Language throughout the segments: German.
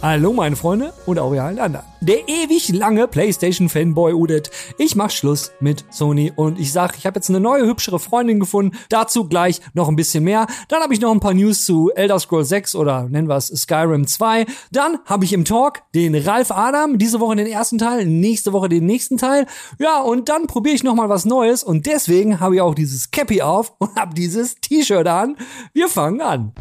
Hallo meine Freunde und auch ihr allen anderen. Der ewig lange PlayStation-Fanboy Udet. Ich mach Schluss mit Sony und ich sag, ich habe jetzt eine neue, hübschere Freundin gefunden. Dazu gleich noch ein bisschen mehr. Dann habe ich noch ein paar News zu Elder Scrolls 6 oder nennen wir es Skyrim 2. Dann habe ich im Talk den Ralf Adam, diese Woche den ersten Teil, nächste Woche den nächsten Teil. Ja, und dann probiere ich nochmal was Neues und deswegen habe ich auch dieses Cappy auf und habe dieses T-Shirt an. Wir fangen an.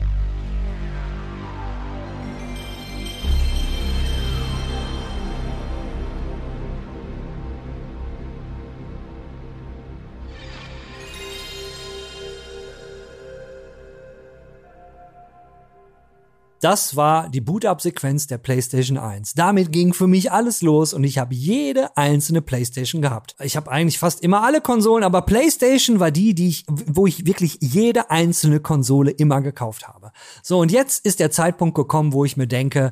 Das war die Boot-Up-Sequenz der PlayStation 1. Damit ging für mich alles los und ich habe jede einzelne PlayStation gehabt. Ich habe eigentlich fast immer alle Konsolen, aber PlayStation war die, die ich, wo ich wirklich jede einzelne Konsole immer gekauft habe. So, und jetzt ist der Zeitpunkt gekommen, wo ich mir denke,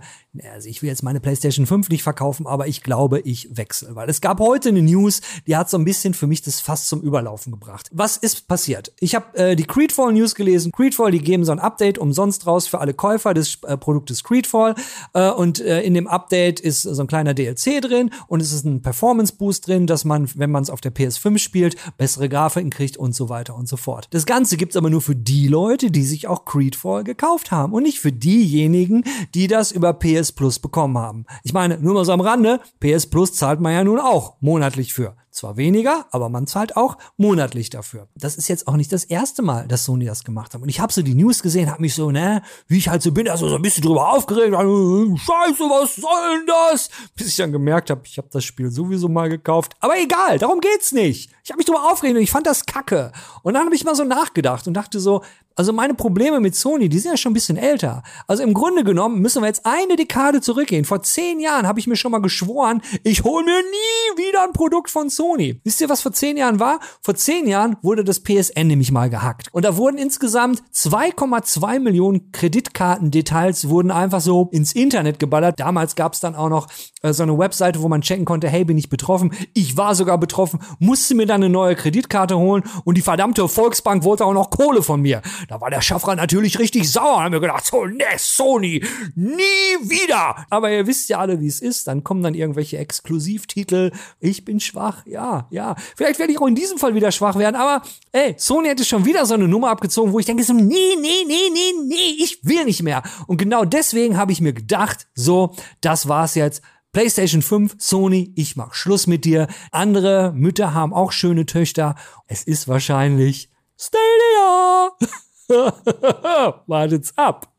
also ich will jetzt meine PlayStation 5 nicht verkaufen, aber ich glaube, ich wechsle, weil es gab heute eine News, die hat so ein bisschen für mich das fast zum Überlaufen gebracht. Was ist passiert? Ich habe äh, die Creedfall News gelesen. Creedfall, die geben so ein Update umsonst raus für alle Käufer des Produktes Creedfall äh, und äh, in dem Update ist so ein kleiner DLC drin und es ist ein Performance Boost drin, dass man, wenn man es auf der PS5 spielt, bessere Grafiken kriegt und so weiter und so fort. Das Ganze gibt's aber nur für die Leute, die sich auch Creedfall gekauft haben und nicht für diejenigen, die das über PS Plus bekommen haben. Ich meine, nur mal so am Rande, PS Plus zahlt man ja nun auch monatlich für. Zwar weniger, aber man zahlt auch monatlich dafür. Das ist jetzt auch nicht das erste Mal, dass Sony das gemacht hat. Und ich habe so die News gesehen, habe mich so, ne, wie ich halt so bin, also so ein bisschen drüber aufgeregt. Scheiße, was soll denn das? Bis ich dann gemerkt habe, ich habe das Spiel sowieso mal gekauft. Aber egal, darum geht's nicht. Ich habe mich drüber aufgeregt und ich fand das kacke. Und dann habe ich mal so nachgedacht und dachte so, also meine Probleme mit Sony, die sind ja schon ein bisschen älter. Also im Grunde genommen müssen wir jetzt eine Dekade zurückgehen. Vor zehn Jahren habe ich mir schon mal geschworen, ich hole mir nie wieder ein Produkt von Sony. Wisst ihr, was vor zehn Jahren war? Vor zehn Jahren wurde das PSN nämlich mal gehackt. Und da wurden insgesamt 2,2 Millionen Kreditkartendetails wurden einfach so ins Internet geballert. Damals gab es dann auch noch äh, so eine Webseite, wo man checken konnte, hey, bin ich betroffen? Ich war sogar betroffen, musste mir dann eine neue Kreditkarte holen und die verdammte Volksbank wollte auch noch Kohle von mir. Da war der Schaffrat natürlich richtig sauer. Haben wir gedacht, so, ne, Sony, nie wieder. Aber ihr wisst ja alle, wie es ist. Dann kommen dann irgendwelche Exklusivtitel. Ich bin schwach. Ja, ja. Vielleicht werde ich auch in diesem Fall wieder schwach werden. Aber, ey, Sony hätte schon wieder so eine Nummer abgezogen, wo ich denke so, nee, nee, nee, nee, nee, ich will nicht mehr. Und genau deswegen habe ich mir gedacht, so, das war's jetzt. PlayStation 5, Sony, ich mach Schluss mit dir. Andere Mütter haben auch schöne Töchter. Es ist wahrscheinlich Stadia. Wartet's ab.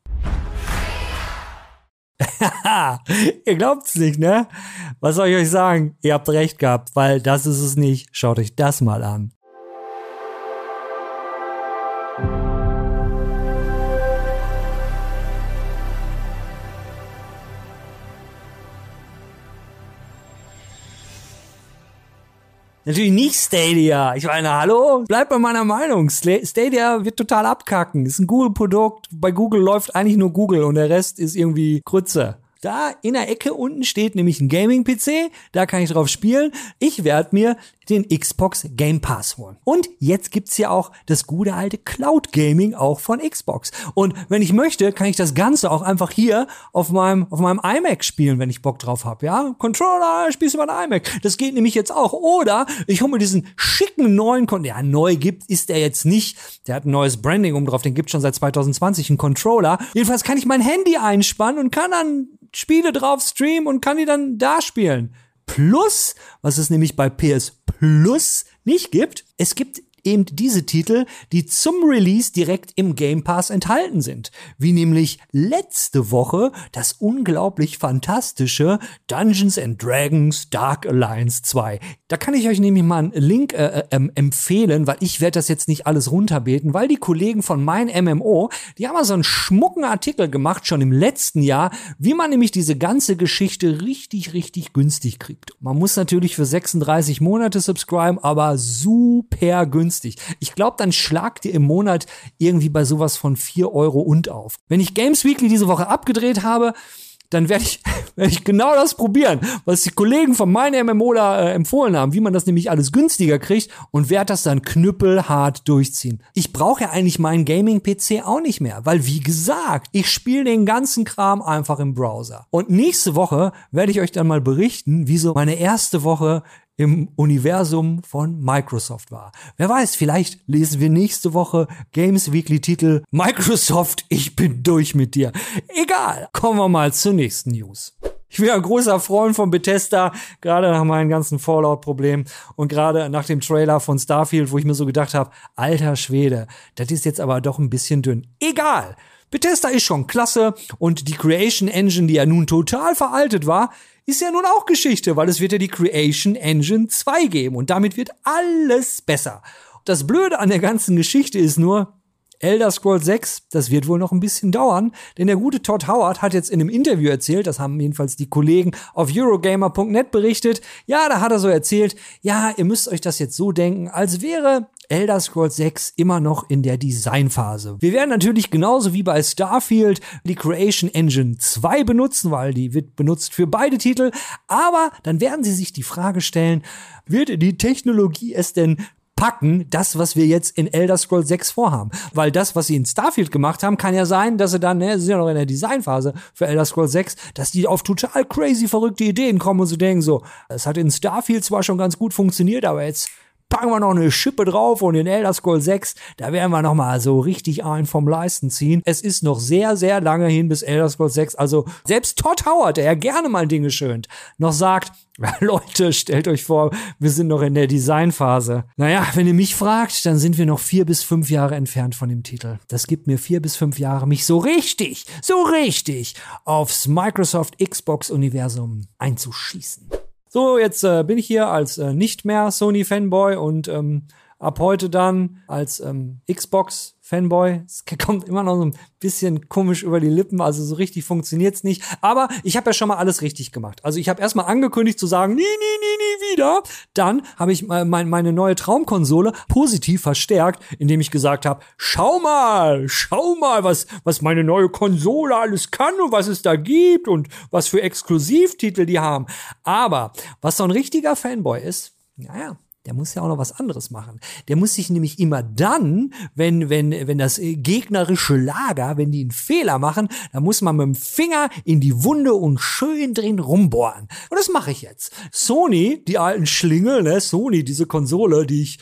Ihr glaubt's nicht, ne? Was soll ich euch sagen? Ihr habt recht gehabt, weil das ist es nicht. Schaut euch das mal an. Natürlich nicht Stadia. Ich meine, hallo? Bleib bei meiner Meinung. Stadia wird total abkacken. Ist ein Google-Produkt. Bei Google läuft eigentlich nur Google und der Rest ist irgendwie Krütze. Da in der Ecke unten steht nämlich ein Gaming-PC, da kann ich drauf spielen. Ich werde mir den Xbox Game Pass holen. Und jetzt gibt's ja auch das gute alte Cloud Gaming auch von Xbox. Und wenn ich möchte, kann ich das Ganze auch einfach hier auf meinem, auf meinem iMac spielen, wenn ich Bock drauf habe. Ja, Controller, spielst du mal iMac. Das geht nämlich jetzt auch. Oder ich hole mir diesen schicken neuen Controller. Ja, neu gibt, ist der jetzt nicht. Der hat ein neues Branding um drauf. Den gibt schon seit 2020, einen Controller. Jedenfalls kann ich mein Handy einspannen und kann dann Spiele drauf streamen und kann die dann da spielen. Plus, was es nämlich bei PS Plus nicht gibt, es gibt eben diese Titel, die zum Release direkt im Game Pass enthalten sind. Wie nämlich letzte Woche das unglaublich fantastische Dungeons and Dragons Dark Alliance 2. Da kann ich euch nämlich mal einen Link äh, äh, empfehlen, weil ich werde das jetzt nicht alles runterbeten, weil die Kollegen von mein MMO, die haben so einen schmucken Artikel gemacht, schon im letzten Jahr, wie man nämlich diese ganze Geschichte richtig, richtig günstig kriegt. Man muss natürlich für 36 Monate subscriben, aber super günstig. Ich glaube, dann schlagt ihr im Monat irgendwie bei sowas von 4 Euro und auf. Wenn ich Games Weekly diese Woche abgedreht habe, dann werde ich, werd ich genau das probieren, was die Kollegen von meinem MMO da äh, empfohlen haben, wie man das nämlich alles günstiger kriegt und werde das dann knüppelhart durchziehen. Ich brauche ja eigentlich meinen Gaming-PC auch nicht mehr, weil wie gesagt, ich spiele den ganzen Kram einfach im Browser. Und nächste Woche werde ich euch dann mal berichten, wie so meine erste Woche im Universum von Microsoft war. Wer weiß, vielleicht lesen wir nächste Woche Games Weekly Titel Microsoft, ich bin durch mit dir. Egal, kommen wir mal zur nächsten News. Ich bin ein großer Freund von Bethesda, gerade nach meinen ganzen Fallout-Problemen und gerade nach dem Trailer von Starfield, wo ich mir so gedacht habe, alter Schwede, das ist jetzt aber doch ein bisschen dünn. Egal. Bethesda ist schon klasse und die Creation Engine, die ja nun total veraltet war, ist ja nun auch Geschichte, weil es wird ja die Creation Engine 2 geben und damit wird alles besser. Das Blöde an der ganzen Geschichte ist nur, Elder Scrolls 6, das wird wohl noch ein bisschen dauern, denn der gute Todd Howard hat jetzt in einem Interview erzählt, das haben jedenfalls die Kollegen auf Eurogamer.net berichtet, ja, da hat er so erzählt, ja, ihr müsst euch das jetzt so denken, als wäre Elder Scrolls 6 immer noch in der Designphase. Wir werden natürlich genauso wie bei Starfield die Creation Engine 2 benutzen, weil die wird benutzt für beide Titel. Aber dann werden sie sich die Frage stellen, wird die Technologie es denn packen, das, was wir jetzt in Elder Scrolls 6 vorhaben. Weil das, was sie in Starfield gemacht haben, kann ja sein, dass sie dann, ne, sie sind ja noch in der Designphase für Elder Scrolls 6, dass die auf total crazy verrückte Ideen kommen und so denken so, es hat in Starfield zwar schon ganz gut funktioniert, aber jetzt packen wir noch eine Schippe drauf und in Elder Scrolls 6, da werden wir noch mal so richtig ein vom Leisten ziehen. Es ist noch sehr, sehr lange hin bis Elder Scrolls 6. Also selbst Todd Howard, der ja gerne mal Dinge schönt, noch sagt, Leute, stellt euch vor, wir sind noch in der Designphase. Naja, wenn ihr mich fragt, dann sind wir noch vier bis fünf Jahre entfernt von dem Titel. Das gibt mir vier bis fünf Jahre, mich so richtig, so richtig aufs Microsoft Xbox Universum einzuschießen. So, jetzt äh, bin ich hier als äh, nicht mehr Sony-Fanboy und ähm, ab heute dann als ähm, Xbox Fanboy. Es kommt immer noch so ein bisschen komisch über die Lippen, also so richtig funktioniert's nicht. Aber ich habe ja schon mal alles richtig gemacht. Also ich habe erstmal angekündigt zu sagen, nie, nie, nie, nie wieder. Dann habe ich äh, mein, meine neue Traumkonsole positiv verstärkt, indem ich gesagt habe, schau mal, schau mal, was, was meine neue Konsole alles kann und was es da gibt und was für Exklusivtitel die haben. Aber was so ein richtiger Fanboy ist, naja, der muss ja auch noch was anderes machen. Der muss sich nämlich immer dann, wenn, wenn, wenn das gegnerische Lager, wenn die einen Fehler machen, dann muss man mit dem Finger in die Wunde und schön drin rumbohren. Und das mache ich jetzt. Sony, die alten Schlingel, ne, Sony, diese Konsole, die ich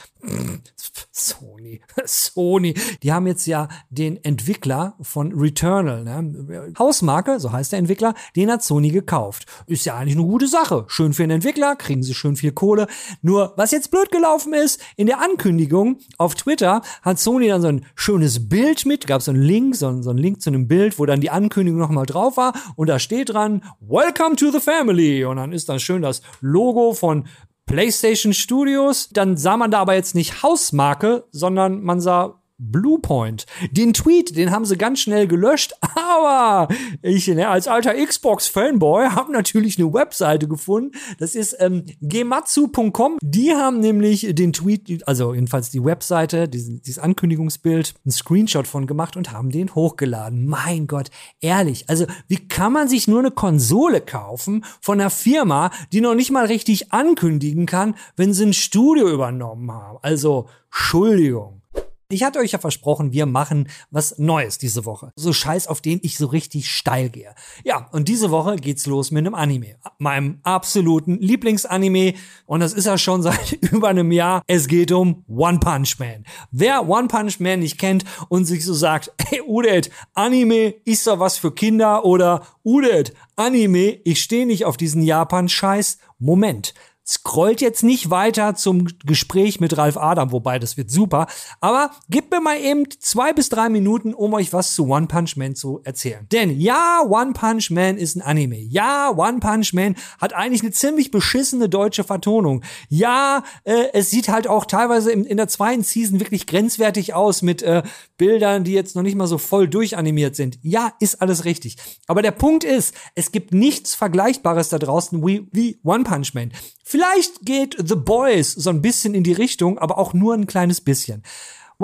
Sony, Sony, die haben jetzt ja den Entwickler von Returnal, ne? Hausmarke, so heißt der Entwickler, den hat Sony gekauft. Ist ja eigentlich eine gute Sache. Schön für den Entwickler, kriegen sie schön viel Kohle. Nur, was jetzt blöd gelaufen ist, in der Ankündigung auf Twitter hat Sony dann so ein schönes Bild mit, gab so einen Link, so, so einen Link zu einem Bild, wo dann die Ankündigung nochmal drauf war und da steht dran, Welcome to the Family. Und dann ist dann schön das Logo von PlayStation Studios. Dann sah man da aber jetzt nicht Hausmarke, sondern man sah Bluepoint. Den Tweet, den haben sie ganz schnell gelöscht, aber ich ne, als alter Xbox-Fanboy habe natürlich eine Webseite gefunden. Das ist ähm, gematsu.com. Die haben nämlich den Tweet, also jedenfalls die Webseite, dieses, dieses Ankündigungsbild, einen Screenshot von gemacht und haben den hochgeladen. Mein Gott, ehrlich. Also wie kann man sich nur eine Konsole kaufen von einer Firma, die noch nicht mal richtig ankündigen kann, wenn sie ein Studio übernommen haben? Also, Entschuldigung. Ich hatte euch ja versprochen, wir machen was Neues diese Woche. So Scheiß, auf den ich so richtig steil gehe. Ja, und diese Woche geht's los mit einem Anime. Meinem absoluten Lieblingsanime. Und das ist ja schon seit über einem Jahr. Es geht um One Punch Man. Wer One Punch Man nicht kennt und sich so sagt, hey Udet, Anime ist doch was für Kinder oder Udet, Anime, ich stehe nicht auf diesen Japan-Scheiß. Moment. Scrollt jetzt nicht weiter zum Gespräch mit Ralf Adam, wobei das wird super. Aber gebt mir mal eben zwei bis drei Minuten, um euch was zu One Punch Man zu erzählen. Denn ja, One Punch Man ist ein Anime. Ja, One Punch Man hat eigentlich eine ziemlich beschissene deutsche Vertonung. Ja, äh, es sieht halt auch teilweise in, in der zweiten Season wirklich grenzwertig aus mit äh, Bildern, die jetzt noch nicht mal so voll durchanimiert sind. Ja, ist alles richtig. Aber der Punkt ist, es gibt nichts Vergleichbares da draußen wie, wie One Punch Man. Vielleicht geht The Boys so ein bisschen in die Richtung, aber auch nur ein kleines bisschen.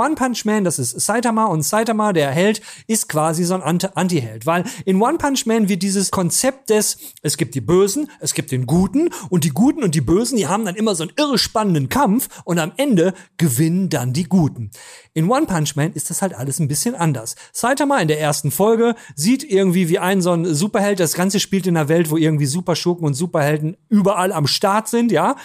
One Punch Man, das ist Saitama und Saitama, der Held, ist quasi so ein Anti-Held, weil in One Punch Man wird dieses Konzept des, es gibt die Bösen, es gibt den Guten und die Guten und die Bösen, die haben dann immer so einen irre spannenden Kampf und am Ende gewinnen dann die Guten. In One Punch Man ist das halt alles ein bisschen anders. Saitama in der ersten Folge sieht irgendwie wie ein so ein Superheld, das Ganze spielt in einer Welt, wo irgendwie Superschurken und Superhelden überall am Start sind, ja.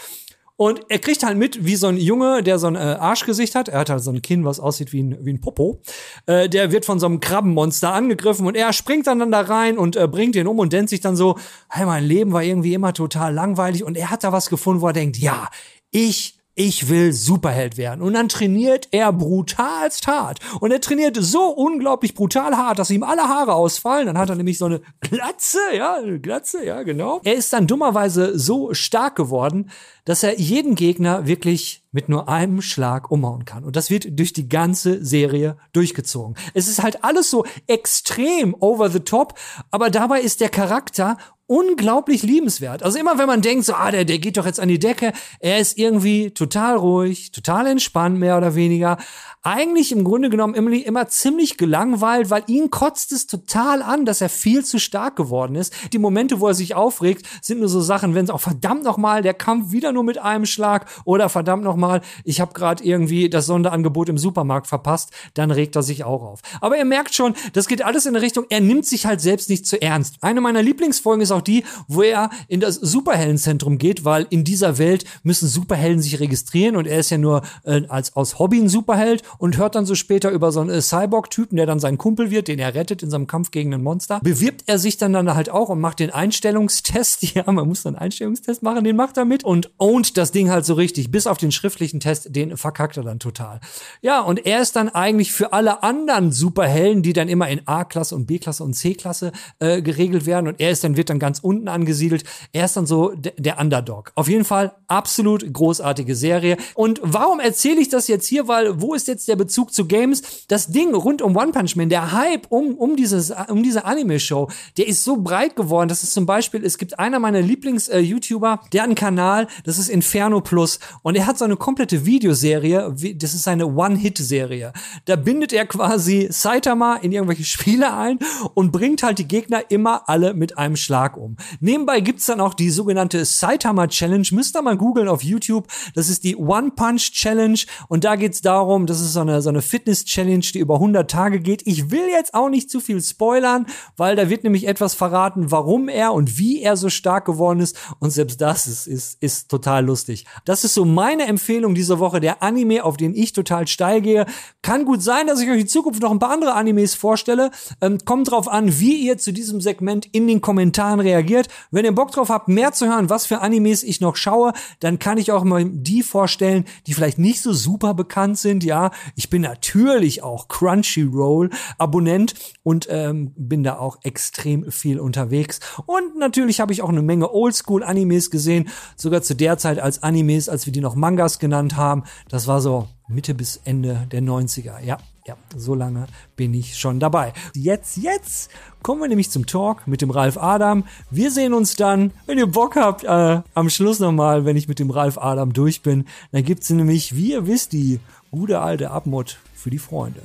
Und er kriegt halt mit, wie so ein Junge, der so ein äh, Arschgesicht hat. Er hat halt so ein Kinn, was aussieht wie ein, wie ein Popo. Äh, der wird von so einem Krabbenmonster angegriffen und er springt dann, dann da rein und äh, bringt ihn um und denkt sich dann so, hey, mein Leben war irgendwie immer total langweilig und er hat da was gefunden, wo er denkt, ja, ich ich will Superheld werden. Und dann trainiert er brutalst hart. Und er trainiert so unglaublich brutal hart, dass ihm alle Haare ausfallen. Dann hat er nämlich so eine Glatze, ja, eine Glatze, ja, genau. Er ist dann dummerweise so stark geworden, dass er jeden Gegner wirklich mit nur einem Schlag umhauen kann. Und das wird durch die ganze Serie durchgezogen. Es ist halt alles so extrem over the top, aber dabei ist der Charakter unglaublich liebenswert. Also immer wenn man denkt, so, ah, der, der geht doch jetzt an die Decke, er ist irgendwie total ruhig, total entspannt, mehr oder weniger. Eigentlich im Grunde genommen immer, immer ziemlich gelangweilt, weil ihn kotzt es total an, dass er viel zu stark geworden ist. Die Momente, wo er sich aufregt, sind nur so Sachen, wenn es auch verdammt nochmal, der Kampf wieder nur mit einem Schlag oder verdammt nochmal, ich habe gerade irgendwie das Sonderangebot im Supermarkt verpasst, dann regt er sich auch auf. Aber ihr merkt schon, das geht alles in eine Richtung, er nimmt sich halt selbst nicht zu ernst. Eine meiner Lieblingsfolgen ist auch die, wo er in das Superheldenzentrum geht, weil in dieser Welt müssen Superhelden sich registrieren und er ist ja nur äh, als aus Hobby ein Superheld und hört dann so später über so einen äh, Cyborg-Typen, der dann sein Kumpel wird, den er rettet in seinem Kampf gegen ein Monster. Bewirbt er sich dann dann halt auch und macht den Einstellungstest. Ja, man muss dann Einstellungstest machen, den macht er mit und ownt das Ding halt so richtig. Bis auf den schriftlichen Test, den verkackt er dann total. Ja, und er ist dann eigentlich für alle anderen Superhelden, die dann immer in A-Klasse und B-Klasse und C-Klasse äh, geregelt werden und er ist dann, wird dann ganz unten angesiedelt. Er ist dann so der Underdog. Auf jeden Fall absolut großartige Serie. Und warum erzähle ich das jetzt hier? Weil wo ist jetzt der Bezug zu Games? Das Ding rund um One Punch Man, der Hype um, um, dieses, um diese Anime-Show, der ist so breit geworden, dass es zum Beispiel, es gibt einer meiner Lieblings-YouTuber, der hat einen Kanal, das ist Inferno Plus und er hat so eine komplette Videoserie, das ist seine One-Hit-Serie. Da bindet er quasi Saitama in irgendwelche Spiele ein und bringt halt die Gegner immer alle mit einem Schlag um. Nebenbei gibt's dann auch die sogenannte Saitama Challenge, müsst ihr mal googeln auf YouTube. Das ist die One Punch Challenge und da geht's darum, das ist so eine, so eine Fitness Challenge, die über 100 Tage geht. Ich will jetzt auch nicht zu viel spoilern, weil da wird nämlich etwas verraten, warum er und wie er so stark geworden ist und selbst das ist, ist, ist total lustig. Das ist so meine Empfehlung diese Woche, der Anime, auf den ich total steil gehe. Kann gut sein, dass ich euch in Zukunft noch ein paar andere Animes vorstelle. Ähm, kommt drauf an, wie ihr zu diesem Segment in den Kommentaren reagiert. Wenn ihr Bock drauf habt, mehr zu hören, was für Animes ich noch schaue, dann kann ich auch mal die vorstellen, die vielleicht nicht so super bekannt sind. Ja, ich bin natürlich auch Crunchyroll Abonnent und ähm, bin da auch extrem viel unterwegs. Und natürlich habe ich auch eine Menge Oldschool Animes gesehen, sogar zu der Zeit als Animes, als wir die noch Mangas genannt haben. Das war so Mitte bis Ende der 90er. Ja, ja, so lange bin ich schon dabei. Jetzt, jetzt kommen wir nämlich zum Talk mit dem Ralf Adam. Wir sehen uns dann, wenn ihr Bock habt, äh, am Schluss nochmal, wenn ich mit dem Ralf Adam durch bin. Dann gibt's nämlich, wie ihr wisst, die gute alte Abmod für die Freunde.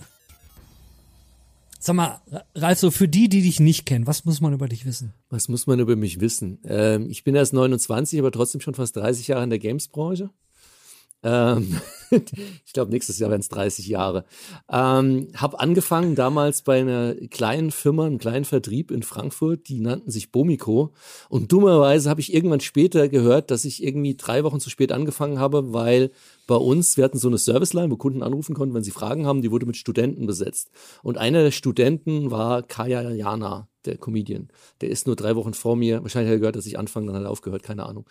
Sag mal, Ralf, so für die, die dich nicht kennen, was muss man über dich wissen? Was muss man über mich wissen? Ähm, ich bin erst 29, aber trotzdem schon fast 30 Jahre in der Games-Branche. Ähm, ich glaube, nächstes Jahr werden es 30 Jahre. Ähm, habe angefangen damals bei einer kleinen Firma, einem kleinen Vertrieb in Frankfurt, die nannten sich Bomico. Und dummerweise habe ich irgendwann später gehört, dass ich irgendwie drei Wochen zu spät angefangen habe, weil bei uns, wir hatten so eine Serviceline, wo Kunden anrufen konnten, wenn sie Fragen haben, die wurde mit Studenten besetzt. Und einer der Studenten war Kaya Jana. Der Comedian. Der ist nur drei Wochen vor mir. Wahrscheinlich hat er gehört, dass ich anfange, dann hat er aufgehört, keine Ahnung.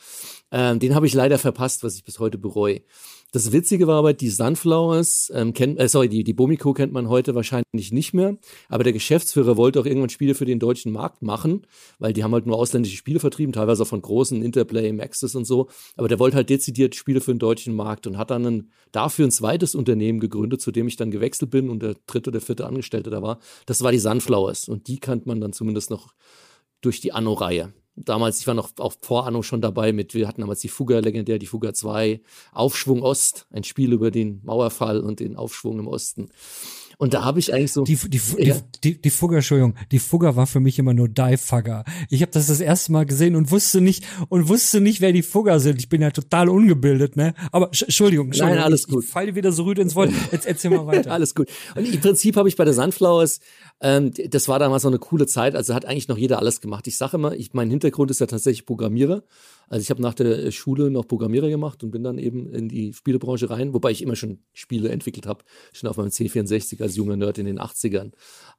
Ähm, den habe ich leider verpasst, was ich bis heute bereue. Das Witzige war aber, die Sunflowers, ähm, kennt, äh, sorry, die, die Bomiko kennt man heute wahrscheinlich nicht mehr, aber der Geschäftsführer wollte auch irgendwann Spiele für den deutschen Markt machen, weil die haben halt nur ausländische Spiele vertrieben, teilweise auch von großen Interplay, Maxis und so, aber der wollte halt dezidiert Spiele für den deutschen Markt und hat dann ein, dafür ein zweites Unternehmen gegründet, zu dem ich dann gewechselt bin und der dritte oder vierte Angestellte da war. Das war die Sunflowers und die kannte man dann zumindest noch durch die Anno-Reihe damals, ich war noch auch vor Anno schon dabei mit, wir hatten damals die Fuga legendär, die Fuga 2, Aufschwung Ost, ein Spiel über den Mauerfall und den Aufschwung im Osten. Und da habe ich eigentlich so. Die, die, ja. die, die, die Fugger, Entschuldigung, die Fugger war für mich immer nur Die Fugger. Ich habe das das erste Mal gesehen und wusste nicht und wusste nicht, wer die Fugger sind. Ich bin ja total ungebildet, ne? Aber Entschuldigung, Entschuldigung. Nein, alles gut. Ich falle wieder so rüde ins Wort. Jetzt erzähl mal weiter. alles gut. Und im Prinzip habe ich bei der Sunflowers ähm, das war damals so eine coole Zeit. Also hat eigentlich noch jeder alles gemacht. Ich sage immer, ich, mein Hintergrund ist ja tatsächlich Programmierer. Also ich habe nach der Schule noch Programmierer gemacht und bin dann eben in die Spielebranche rein, wobei ich immer schon Spiele entwickelt habe, schon auf meinem C64 als junger Nerd in den 80ern.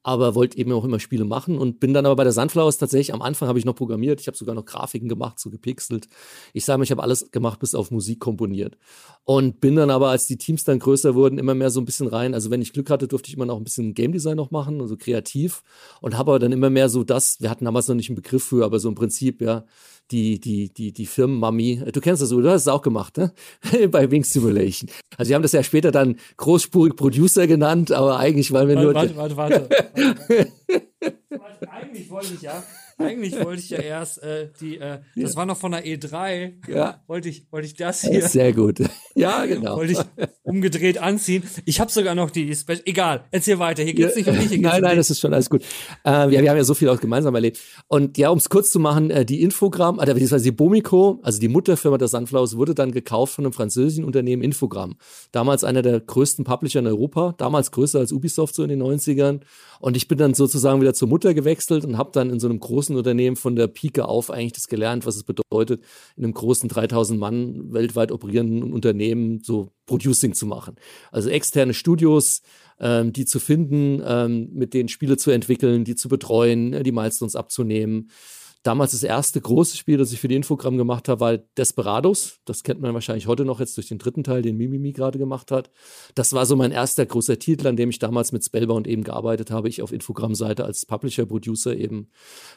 Aber wollte eben auch immer Spiele machen und bin dann aber bei der Sunflowers tatsächlich, am Anfang habe ich noch programmiert, ich habe sogar noch Grafiken gemacht, so gepixelt. Ich sage mal, ich habe alles gemacht, bis auf Musik komponiert. Und bin dann aber, als die Teams dann größer wurden, immer mehr so ein bisschen rein. Also wenn ich Glück hatte, durfte ich immer noch ein bisschen Game Design noch machen, also kreativ. Und habe aber dann immer mehr so das, wir hatten damals noch nicht einen Begriff für, aber so im Prinzip, ja, die, die, die, die Firmenmami, du kennst das, du hast es auch gemacht, ne? Bei Wing Simulation. Also wir haben das ja später dann großspurig Producer genannt, aber eigentlich weil wir warte, nur. Warte, warte, warte. warte, warte. Eigentlich wollte ich ja, eigentlich wollte ich ja erst äh, die, äh, das ja. war noch von der E3. Ja. Wollte ich, wollte ich das hier. Sehr gut. Ja, genau. Wollte ich umgedreht anziehen. Ich habe sogar noch die Special. Egal, erzähl weiter. Hier geht's ja. nicht um mich. Hier nein, nein, das ist schon alles gut. Äh, wir, wir haben ja so viel auch gemeinsam erlebt. Und ja, um es kurz zu machen, äh, die Infogramm, also beziehungsweise die Bomico, also die Mutterfirma der Sunflowers, wurde dann gekauft von einem französischen Unternehmen Infogramm. Damals einer der größten Publisher in Europa, damals größer als Ubisoft so in den 90ern. Und ich bin dann sozusagen wieder zur Mutter gewechselt und habe dann in so einem großen Unternehmen von der Pike auf eigentlich das gelernt, was es bedeutet, in einem großen 3000 Mann weltweit operierenden Unternehmen so Producing zu machen. Also externe Studios, ähm, die zu finden, ähm, mit denen Spiele zu entwickeln, die zu betreuen, die Milestones abzunehmen Damals das erste große Spiel, das ich für die Infogramm gemacht habe, war Desperados. Das kennt man wahrscheinlich heute noch jetzt durch den dritten Teil, den Mimimi gerade gemacht hat. Das war so mein erster großer Titel, an dem ich damals mit Spellbound eben gearbeitet habe. Ich auf Infogramm-Seite als Publisher, Producer eben.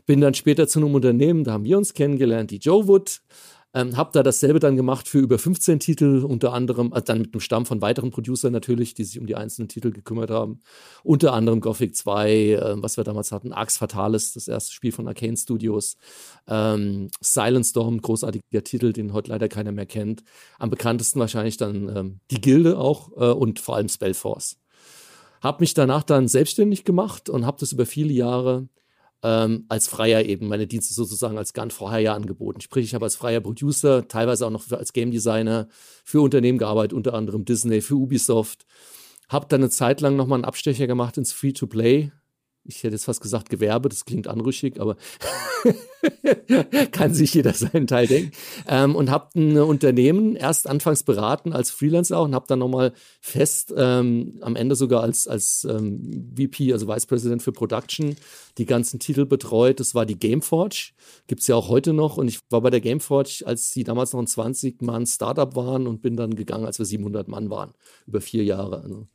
Bin dann später zu einem Unternehmen, da haben wir uns kennengelernt, die Joe Wood. Ähm, hab da dasselbe dann gemacht für über 15 Titel, unter anderem, also dann mit einem Stamm von weiteren Producern natürlich, die sich um die einzelnen Titel gekümmert haben. Unter anderem Gothic 2, äh, was wir damals hatten, Arx Fatalis, das erste Spiel von Arcane Studios. Ähm, Silent Storm, großartiger Titel, den heute leider keiner mehr kennt. Am bekanntesten wahrscheinlich dann ähm, die Gilde auch äh, und vor allem Spellforce. Hab mich danach dann selbstständig gemacht und habe das über viele Jahre ähm, als Freier eben meine Dienste sozusagen als Gun vorher ja angeboten. Sprich, ich habe als freier Producer, teilweise auch noch als Game Designer für Unternehmen gearbeitet, unter anderem Disney, für Ubisoft. Habe dann eine Zeit lang nochmal einen Abstecher gemacht ins Free-to-Play, ich hätte jetzt fast gesagt Gewerbe, das klingt anrüchig, aber kann sich jeder seinen Teil denken. Ähm, und habe ein Unternehmen erst anfangs beraten als Freelancer auch und habe dann nochmal fest ähm, am Ende sogar als, als ähm, VP, also Vice President für Production, die ganzen Titel betreut. Das war die Gameforge, gibt's ja auch heute noch. Und ich war bei der Gameforge, als sie damals noch ein 20-Mann-Startup waren und bin dann gegangen, als wir 700 Mann waren, über vier Jahre. Also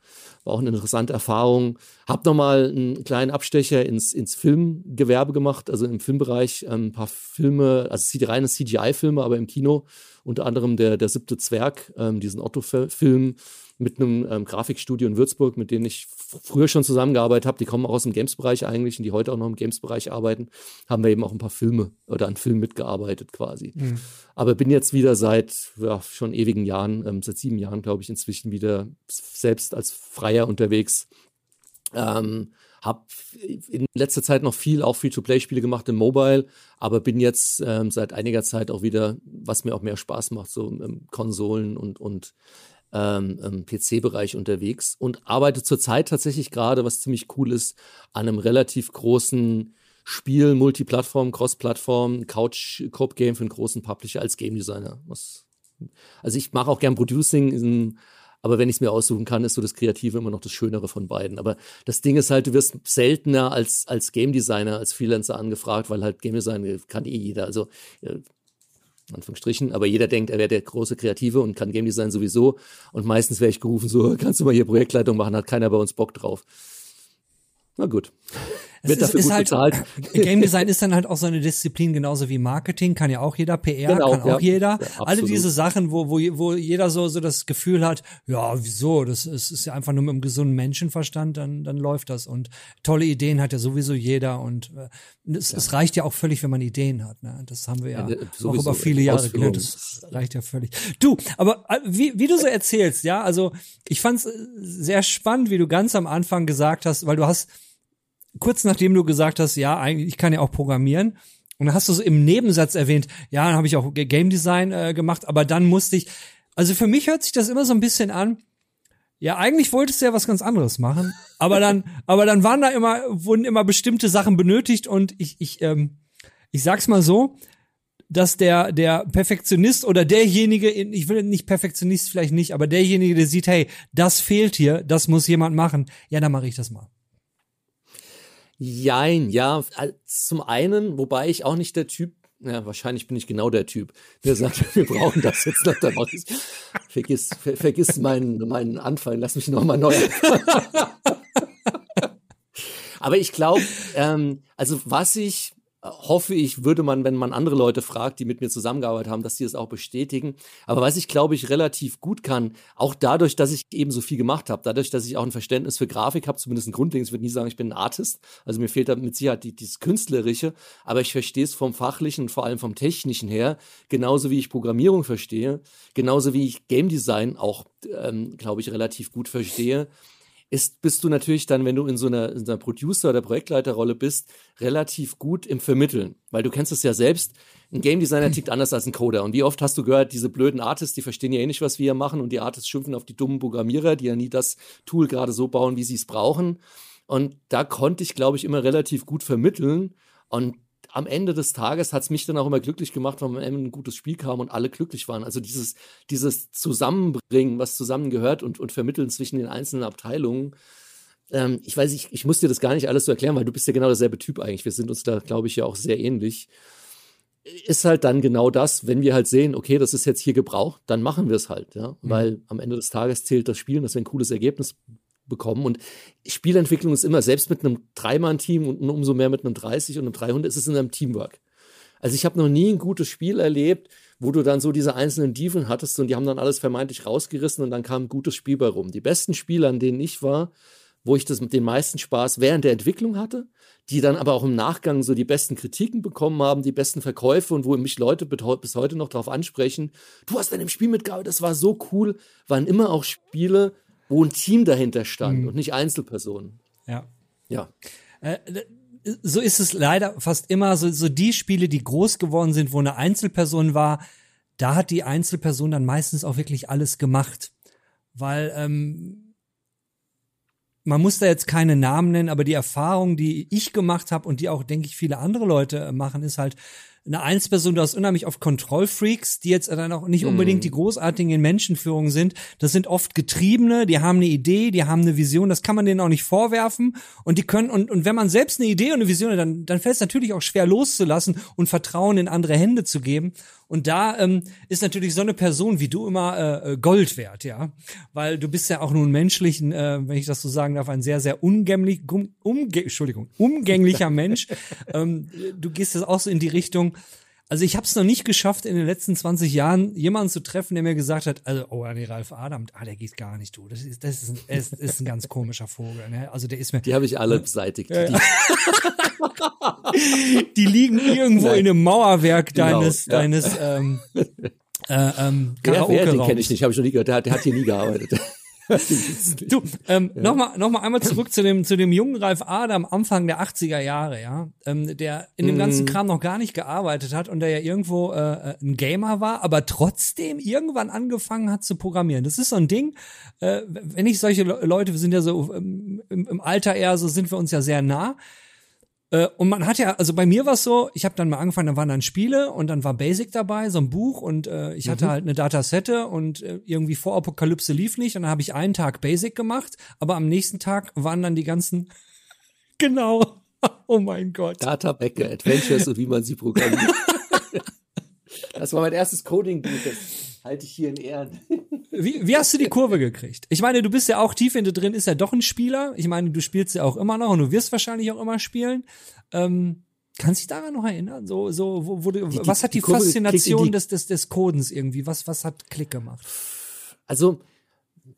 war auch eine interessante Erfahrung. Hab nochmal einen kleinen Abstecher ins, ins Filmgewerbe gemacht, also im Filmbereich ähm, ein paar Filme, also reine CGI-Filme, aber im Kino, unter anderem der, der siebte Zwerg, ähm, diesen Otto-Film mit einem ähm, Grafikstudio in Würzburg, mit denen ich früher schon zusammengearbeitet habe. Die kommen auch aus dem Games-Bereich eigentlich und die heute auch noch im Games-Bereich arbeiten. Haben wir eben auch ein paar Filme oder an Filmen mitgearbeitet quasi. Mhm. Aber bin jetzt wieder seit ja, schon ewigen Jahren, ähm, seit sieben Jahren, glaube ich, inzwischen wieder selbst als Freier unterwegs. Ähm, hab in letzter Zeit noch viel auch Free-to-Play-Spiele gemacht im Mobile, aber bin jetzt ähm, seit einiger Zeit auch wieder, was mir auch mehr Spaß macht, so im Konsolen und, und ähm, PC-Bereich unterwegs und arbeite zurzeit tatsächlich gerade, was ziemlich cool ist, an einem relativ großen Spiel, Multiplattform, Cross-Plattform, Couch-Coop-Game für einen großen Publisher als Game Designer. Also ich mache auch gern Producing in Aber wenn ich es mir aussuchen kann, ist so das Kreative immer noch das Schönere von beiden. Aber das Ding ist halt, du wirst seltener als, als Game Designer, als Freelancer angefragt, weil halt Game Design kann eh jeder. Also, äh, Anführungsstrichen, aber jeder denkt, er wäre der große Kreative und kann Game Design sowieso. Und meistens wäre ich gerufen, so, kannst du mal hier Projektleitung machen, hat keiner bei uns Bock drauf. Na gut. Wird ist, dafür ist gut halt, bezahlt. Game Design ist dann halt auch so eine Disziplin, genauso wie Marketing, kann ja auch jeder, PR genau, kann auch jeder. Ja, Alle diese Sachen, wo, wo, wo jeder so, so das Gefühl hat, ja, wieso, das ist, ist ja einfach nur mit einem gesunden Menschenverstand, dann, dann läuft das. Und tolle Ideen hat ja sowieso jeder und äh, es, ja. es reicht ja auch völlig, wenn man Ideen hat. Ne? Das haben wir ja, ja auch über viele Jahre gelernt. Das reicht ja völlig. Du, aber äh, wie, wie du so erzählst, ja, also ich fand es äh, sehr spannend, wie du ganz am Anfang gesagt hast, weil du hast kurz nachdem du gesagt hast, ja, eigentlich, ich kann ja auch programmieren. Und dann hast du so im Nebensatz erwähnt, ja, dann habe ich auch Game Design äh, gemacht, aber dann musste ich, also für mich hört sich das immer so ein bisschen an, ja, eigentlich wolltest du ja was ganz anderes machen, aber dann, aber dann waren da immer, wurden immer bestimmte Sachen benötigt und ich, ich, ähm, ich sag's mal so, dass der, der Perfektionist oder derjenige, ich will nicht Perfektionist vielleicht nicht, aber derjenige, der sieht, hey, das fehlt hier, das muss jemand machen, ja, dann mache ich das mal. Jein, ja. Zum einen, wobei ich auch nicht der Typ, ja, wahrscheinlich bin ich genau der Typ, der sagt, wir brauchen das jetzt noch. Dann ich, vergiss, ver, vergiss meinen, meinen Anfang, lass mich nochmal neu. Aber ich glaube, ähm, also was ich hoffe ich, würde man, wenn man andere Leute fragt, die mit mir zusammengearbeitet haben, dass sie es das auch bestätigen. Aber was ich, glaube ich, relativ gut kann, auch dadurch, dass ich eben so viel gemacht habe, dadurch, dass ich auch ein Verständnis für Grafik habe, zumindest ein grundlegendes, ich würde nie sagen, ich bin ein Artist. Also mir fehlt da mit Sicherheit die, dieses Künstlerische, aber ich verstehe es vom Fachlichen und vor allem vom Technischen her, genauso wie ich Programmierung verstehe, genauso wie ich Game Design auch, ähm, glaube ich, relativ gut verstehe ist, bist du natürlich dann, wenn du in so einer, in einer Producer- oder Projektleiterrolle bist, relativ gut im Vermitteln. Weil du kennst es ja selbst, ein Game Designer tickt anders als ein Coder. Und wie oft hast du gehört, diese blöden Artists, die verstehen ja eh nicht, was wir hier machen und die Artists schimpfen auf die dummen Programmierer, die ja nie das Tool gerade so bauen, wie sie es brauchen. Und da konnte ich, glaube ich, immer relativ gut vermitteln. Und am Ende des Tages hat es mich dann auch immer glücklich gemacht, weil am Ende ein gutes Spiel kam und alle glücklich waren. Also dieses, dieses Zusammenbringen, was zusammengehört und, und Vermitteln zwischen den einzelnen Abteilungen. Ähm, ich weiß, ich, ich muss dir das gar nicht alles so erklären, weil du bist ja genau derselbe Typ eigentlich. Wir sind uns da, glaube ich, ja auch sehr ähnlich. Ist halt dann genau das, wenn wir halt sehen, okay, das ist jetzt hier gebraucht, dann machen wir es halt, ja. Mhm. Weil am Ende des Tages zählt das Spiel, dass wir ein cooles Ergebnis bekommen. Und Spielentwicklung ist immer, selbst mit einem Dreimann-Team und umso mehr mit einem 30 und einem 300, ist es in einem Teamwork. Also ich habe noch nie ein gutes Spiel erlebt, wo du dann so diese einzelnen Dieven hattest und die haben dann alles vermeintlich rausgerissen und dann kam ein gutes Spiel bei rum. Die besten Spiele, an denen ich war, wo ich das mit den meisten Spaß während der Entwicklung hatte, die dann aber auch im Nachgang so die besten Kritiken bekommen haben, die besten Verkäufe und wo mich Leute bis heute noch darauf ansprechen, du hast dann im Spiel mitgearbeitet, das war so cool, waren immer auch Spiele, wo ein Team dahinter stand mhm. und nicht Einzelpersonen. Ja. Ja. Äh, so ist es leider fast immer so, so die Spiele, die groß geworden sind, wo eine Einzelperson war, da hat die Einzelperson dann meistens auch wirklich alles gemacht. Weil ähm, man muss da jetzt keine Namen nennen, aber die Erfahrung, die ich gemacht habe und die auch, denke ich, viele andere Leute machen, ist halt, eine Einzelperson, du hast unheimlich oft Kontrollfreaks, die jetzt dann auch nicht unbedingt die mhm. großartigen in Menschenführung sind. Das sind oft Getriebene, die haben eine Idee, die haben eine Vision, das kann man denen auch nicht vorwerfen. Und die können, und, und wenn man selbst eine Idee und eine Vision hat, dann, dann fällt es natürlich auch schwer loszulassen und Vertrauen in andere Hände zu geben. Und da ähm, ist natürlich so eine Person wie du immer äh, äh Gold wert, ja, weil du bist ja auch nun menschlich, äh, wenn ich das so sagen darf, ein sehr sehr ungänglich, um, umge Entschuldigung, umgänglicher Mensch. ähm, du gehst jetzt auch so in die Richtung. Also ich habe es noch nicht geschafft, in den letzten 20 Jahren jemanden zu treffen, der mir gesagt hat, also, oh, nee, Ralf Adam, ah, der geht gar nicht, du. Das ist, das ist, ein, ist, ist ein ganz komischer Vogel. Ne? Also der ist mir. Die habe ich alle beseitigt. Ja, ja. Die liegen irgendwo Nein. in einem Mauerwerk genau, deines, ja. deines ähm, äh, ähm, Karaoke wer, wer, den kenne ich nicht, habe ich noch nie gehört. Der, der hat hier nie gearbeitet. Du, ähm, ja. nochmal noch mal einmal zurück zu dem, zu dem jungen Ralf Adam Anfang der 80er Jahre, ja, ähm, der in dem ganzen mhm. Kram noch gar nicht gearbeitet hat und der ja irgendwo äh, ein Gamer war, aber trotzdem irgendwann angefangen hat zu programmieren. Das ist so ein Ding, äh, wenn ich solche Leute, wir sind ja so ähm, im, im Alter eher, so sind wir uns ja sehr nah Äh, und man hat ja, also bei mir war es so, ich habe dann mal angefangen, da waren dann Spiele und dann war Basic dabei, so ein Buch und äh, ich hatte mhm. halt eine Datasette und äh, irgendwie vor Apokalypse lief nicht und dann habe ich einen Tag Basic gemacht, aber am nächsten Tag waren dann die ganzen genau. Oh mein Gott. Data Backer Adventures und wie man sie programmiert. das war mein erstes Coding-Buch. Das halte ich hier in Ehren. Wie, wie hast du die Kurve gekriegt? Ich meine, du bist ja auch tief in dir drin, ist ja doch ein Spieler. Ich meine, du spielst ja auch immer noch und du wirst wahrscheinlich auch immer spielen. Ähm, kannst dich daran noch erinnern? So, so, wo, wo du, die, was hat die, die Faszination die, des, des, des Codens irgendwie? Was, was hat Klick gemacht? Also,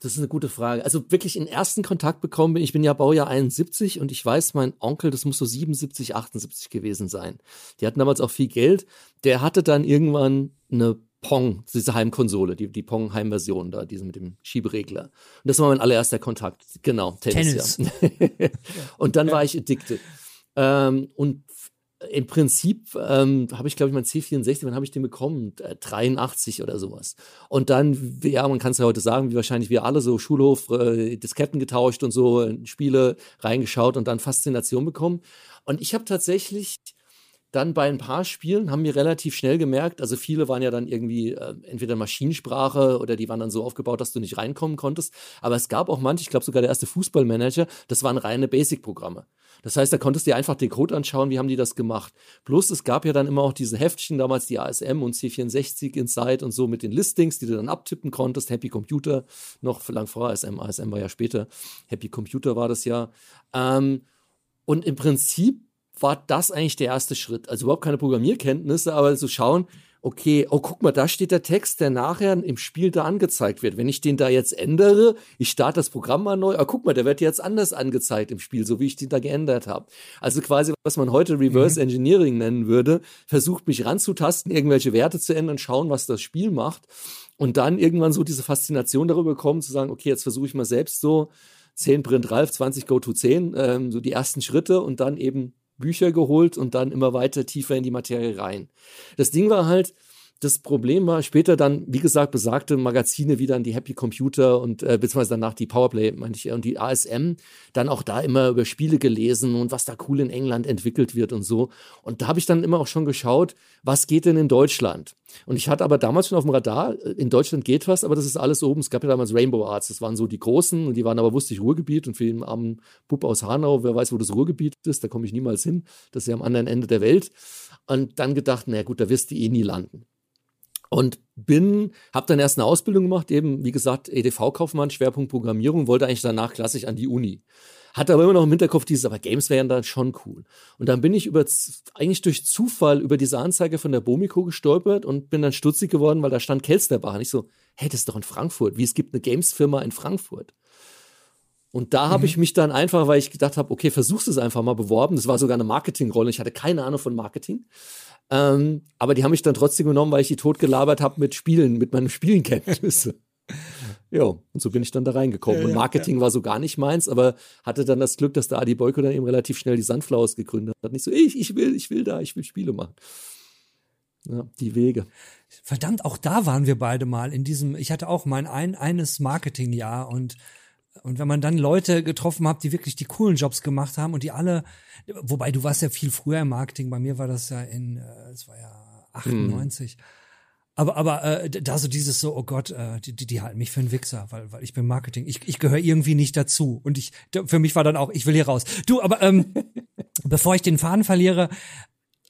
das ist eine gute Frage. Also wirklich in ersten Kontakt bekommen bin ich bin ja Baujahr 71 und ich weiß, mein Onkel, das muss so 77, 78 gewesen sein. Die hatten damals auch viel Geld. Der hatte dann irgendwann eine Pong, diese Heimkonsole, die, die Pong-Heimversion da, diese mit dem Schieberegler. Und das war mein allererster Kontakt. Genau, Tennis. Tennis. Ja. und dann war ich addicted. Ähm, und im Prinzip ähm, habe ich, glaube ich, mein C64, wann habe ich den bekommen? 83 äh, oder sowas. Und dann, ja, man kann es ja heute sagen, wie wahrscheinlich wir alle so Schulhof, äh, Disketten getauscht und so, Spiele reingeschaut und dann Faszination bekommen. Und ich habe tatsächlich dann bei ein paar Spielen haben wir relativ schnell gemerkt, also viele waren ja dann irgendwie äh, entweder Maschinensprache oder die waren dann so aufgebaut, dass du nicht reinkommen konntest. Aber es gab auch manche, ich glaube sogar der erste Fußballmanager, das waren reine Basic-Programme. Das heißt, da konntest du dir einfach den Code anschauen, wie haben die das gemacht. Plus es gab ja dann immer auch diese Heftchen, damals die ASM und C64 Inside und so mit den Listings, die du dann abtippen konntest. Happy Computer, noch lang vor ASM, ASM war ja später. Happy Computer war das ja. Ähm, und im Prinzip war das eigentlich der erste Schritt. Also überhaupt keine Programmierkenntnisse, aber so schauen, okay, oh, guck mal, da steht der Text, der nachher im Spiel da angezeigt wird. Wenn ich den da jetzt ändere, ich starte das Programm mal neu, oh, guck mal, der wird jetzt anders angezeigt im Spiel, so wie ich den da geändert habe. Also quasi, was man heute Reverse mhm. Engineering nennen würde, versucht mich ranzutasten, irgendwelche Werte zu ändern, schauen, was das Spiel macht. Und dann irgendwann so diese Faszination darüber bekommen, zu sagen, okay, jetzt versuche ich mal selbst so 10 Print Ralph, 20 Go to 10, ähm, so die ersten Schritte und dann eben Bücher geholt und dann immer weiter tiefer in die Materie rein. Das Ding war halt, das Problem war später dann, wie gesagt, besagte Magazine wie dann die Happy Computer und äh, beziehungsweise danach die Powerplay, meine ich, und die ASM, dann auch da immer über Spiele gelesen und was da cool in England entwickelt wird und so. Und da habe ich dann immer auch schon geschaut, was geht denn in Deutschland? Und ich hatte aber damals schon auf dem Radar, äh, in Deutschland geht was, aber das ist alles oben. Es gab ja damals Rainbow Arts, das waren so die großen und die waren aber, wusste ich, Ruhrgebiet und für den armen Bub aus Hanau, wer weiß, wo das Ruhrgebiet ist, da komme ich niemals hin. Das ist ja am anderen Ende der Welt. Und dann gedacht, na gut, da wirst du eh nie landen. Und bin, habe dann erst eine Ausbildung gemacht, eben wie gesagt EDV-Kaufmann, Schwerpunkt Programmierung, wollte eigentlich danach klassisch an die Uni. Hatte aber immer noch im Hinterkopf dieses, aber Games wären dann schon cool. Und dann bin ich über, eigentlich durch Zufall über diese Anzeige von der Bomico gestolpert und bin dann stutzig geworden, weil da stand Kelsterbach. Und ich so, hey, das ist doch in Frankfurt. Wie es gibt eine Games-Firma in Frankfurt. Und da mhm. habe ich mich dann einfach, weil ich gedacht habe, okay, versuchst es einfach mal beworben. Das war sogar eine Marketingrolle. Ich hatte keine Ahnung von Marketing. Ähm, aber die haben mich dann trotzdem genommen, weil ich die totgelabert habe mit Spielen, mit meinen Spielenkenntnissen. ja, und so bin ich dann da reingekommen. Ja, und Marketing ja. war so gar nicht meins, aber hatte dann das Glück, dass der Adi Boyko dann eben relativ schnell die Sunflowers gegründet hat. Nicht so, ich, ich will, ich will da, ich will Spiele machen. Ja, die Wege. Verdammt, auch da waren wir beide mal in diesem, ich hatte auch mein ein, eines Marketingjahr und und wenn man dann Leute getroffen hat, die wirklich die coolen Jobs gemacht haben und die alle, wobei du warst ja viel früher im Marketing, bei mir war das ja in, äh, es war ja 98. Hm. Aber, aber äh, da so dieses so, oh Gott, äh, die, die halten mich für einen Wichser, weil, weil ich bin Marketing. Ich, ich gehöre irgendwie nicht dazu. Und ich, für mich war dann auch, ich will hier raus. Du, aber ähm, bevor ich den Faden verliere,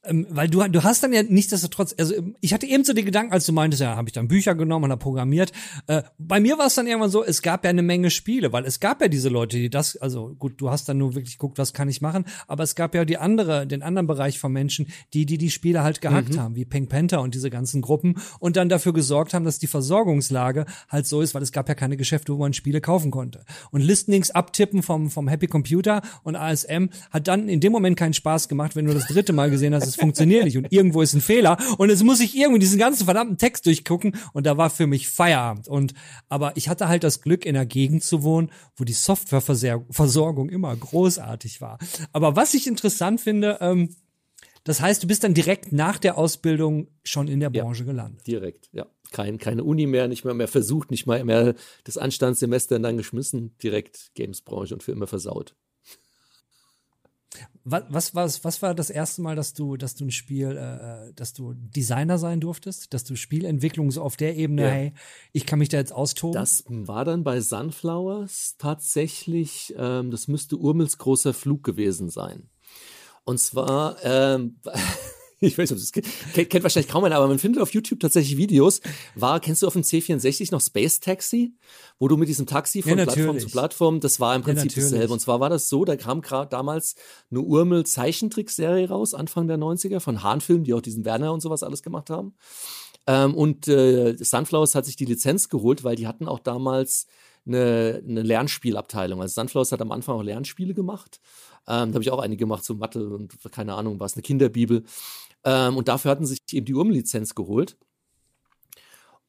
ähm, weil du, du hast dann ja nichtsdestotrotz, also ich hatte eben so die Gedanken, als du meintest, ja, habe ich dann Bücher genommen und habe programmiert. Äh, bei mir war es dann irgendwann so, es gab ja eine Menge Spiele, weil es gab ja diese Leute, die das, also gut, du hast dann nur wirklich geguckt, was kann ich machen, aber es gab ja die andere, den anderen Bereich von Menschen, die die die Spiele halt gehackt mhm. haben, wie Pink Panther und diese ganzen Gruppen und dann dafür gesorgt haben, dass die Versorgungslage halt so ist, weil es gab ja keine Geschäfte, wo man Spiele kaufen konnte. Und Listings abtippen vom vom Happy Computer und ASM hat dann in dem Moment keinen Spaß gemacht, wenn du das dritte Mal gesehen hast, es funktioniert nicht und irgendwo ist ein Fehler und jetzt muss ich irgendwie diesen ganzen verdammten Text durchgucken und da war für mich Feierabend und aber ich hatte halt das Glück in einer Gegend zu wohnen, wo die Softwareversorgung immer großartig war. Aber was ich interessant finde, ähm, das heißt, du bist dann direkt nach der Ausbildung schon in der Branche ja, gelandet. Direkt, ja. Kein, keine Uni mehr, nicht mehr, mehr versucht, nicht mal mehr das Anstandssemester dann geschmissen, direkt Gamesbranche und für immer versaut. Was, was, was, was war das erste Mal, dass du, dass du ein Spiel, äh, äh, dass du Designer sein durftest, dass du Spielentwicklung so auf der Ebene, ja. hey, ich kann mich da jetzt austoben? Das war dann bei Sunflowers tatsächlich, ähm, das müsste Urmels großer Flug gewesen sein. Und zwar, ähm, ich weiß nicht, das kennt, kennt wahrscheinlich kaum einer, aber man findet auf YouTube tatsächlich Videos. War, kennst du auf dem C64 noch Space Taxi? Wo du mit diesem Taxi von ja, Plattform zu Plattform, das war im Prinzip ja, dasselbe. Und zwar war das so, da kam gerade damals eine Urmel Zeichentrickserie raus, Anfang der 90er, von Hahnfilm, die auch diesen Werner und sowas alles gemacht haben. Ähm, und äh, Sunflowers hat sich die Lizenz geholt, weil die hatten auch damals eine, eine Lernspielabteilung. Also Sunflowers hat am Anfang auch Lernspiele gemacht. Ähm, da habe ich auch einige gemacht, so Mathe und keine Ahnung was, eine Kinderbibel. Ähm, und dafür hatten sich eben die Urm-Lizenz geholt.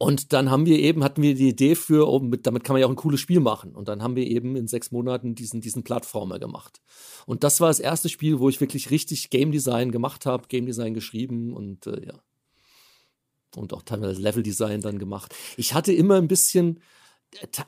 Und dann haben wir eben, hatten wir die Idee für, oh, mit, damit kann man ja auch ein cooles Spiel machen. Und dann haben wir eben in sechs Monaten diesen, diesen Plattformer gemacht. Und das war das erste Spiel, wo ich wirklich richtig Game Design gemacht habe, Game Design geschrieben und äh, ja. Und auch teilweise Level Design dann gemacht. Ich hatte immer ein bisschen,